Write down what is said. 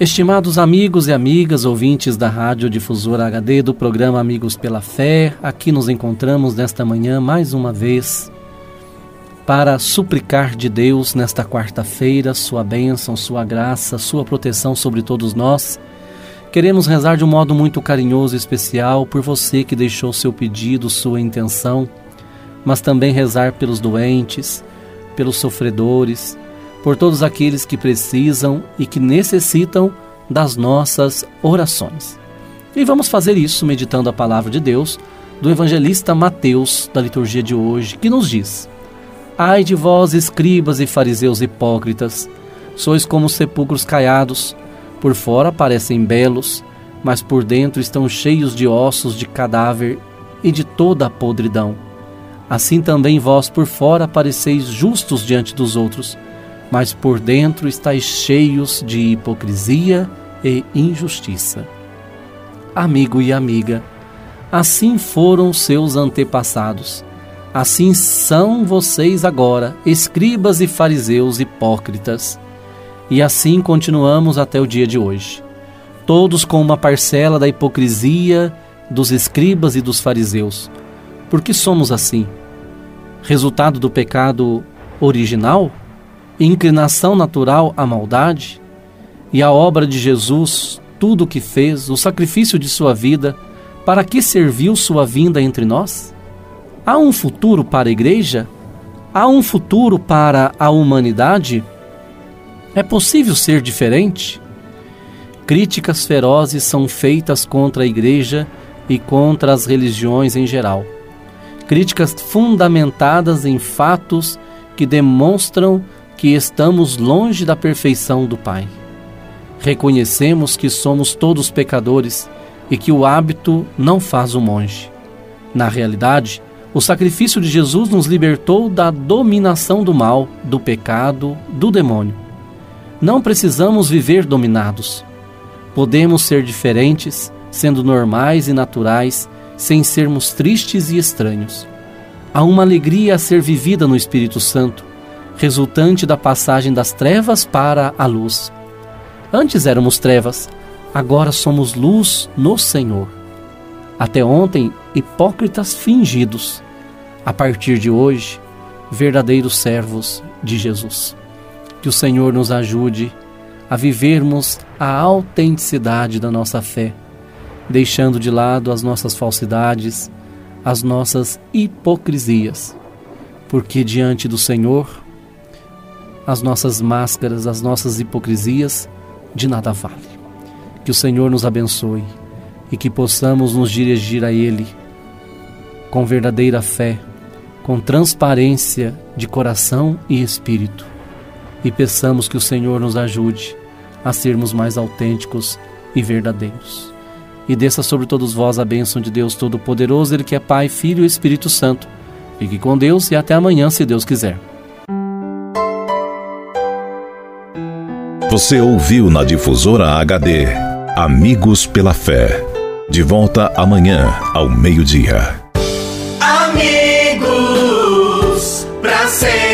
Estimados amigos e amigas ouvintes da Rádio Difusora HD do programa Amigos pela Fé, aqui nos encontramos nesta manhã mais uma vez para suplicar de Deus nesta quarta-feira sua bênção, sua graça, sua proteção sobre todos nós. Queremos rezar de um modo muito carinhoso e especial por você que deixou seu pedido, sua intenção, mas também rezar pelos doentes, pelos sofredores, por todos aqueles que precisam e que necessitam das nossas orações. E vamos fazer isso meditando a palavra de Deus do evangelista Mateus, da liturgia de hoje, que nos diz: Ai de vós, escribas e fariseus hipócritas, sois como sepulcros caiados, por fora parecem belos, mas por dentro estão cheios de ossos de cadáver e de toda a podridão. Assim também vós por fora pareceis justos diante dos outros, mas por dentro estáis cheios de hipocrisia e injustiça. Amigo e amiga, assim foram seus antepassados. Assim são vocês agora, escribas e fariseus hipócritas. E assim continuamos até o dia de hoje. Todos com uma parcela da hipocrisia dos escribas e dos fariseus. Por que somos assim? Resultado do pecado original? Inclinação natural à maldade, e a obra de Jesus, tudo o que fez, o sacrifício de sua vida, para que serviu sua vinda entre nós? Há um futuro para a igreja? Há um futuro para a humanidade? É possível ser diferente? Críticas ferozes são feitas contra a igreja e contra as religiões em geral. Críticas fundamentadas em fatos que demonstram que estamos longe da perfeição do Pai. Reconhecemos que somos todos pecadores e que o hábito não faz o monge. Na realidade, o sacrifício de Jesus nos libertou da dominação do mal, do pecado, do demônio. Não precisamos viver dominados. Podemos ser diferentes, sendo normais e naturais, sem sermos tristes e estranhos. Há uma alegria a ser vivida no Espírito Santo, resultante da passagem das trevas para a luz. Antes éramos trevas, agora somos luz no Senhor. Até ontem, hipócritas fingidos. A partir de hoje, verdadeiros servos de Jesus. Que o Senhor nos ajude a vivermos a autenticidade da nossa fé, deixando de lado as nossas falsidades, as nossas hipocrisias, porque diante do Senhor as nossas máscaras, as nossas hipocrisias, de nada vale. Que o Senhor nos abençoe e que possamos nos dirigir a Ele com verdadeira fé, com transparência de coração e espírito. E peçamos que o Senhor nos ajude a sermos mais autênticos e verdadeiros. E desça sobre todos vós a bênção de Deus Todo-Poderoso, Ele que é Pai, Filho e Espírito Santo. Fique com Deus e até amanhã, se Deus quiser. Você ouviu na difusora HD Amigos pela Fé. De volta amanhã ao meio-dia. Amigos, pra sempre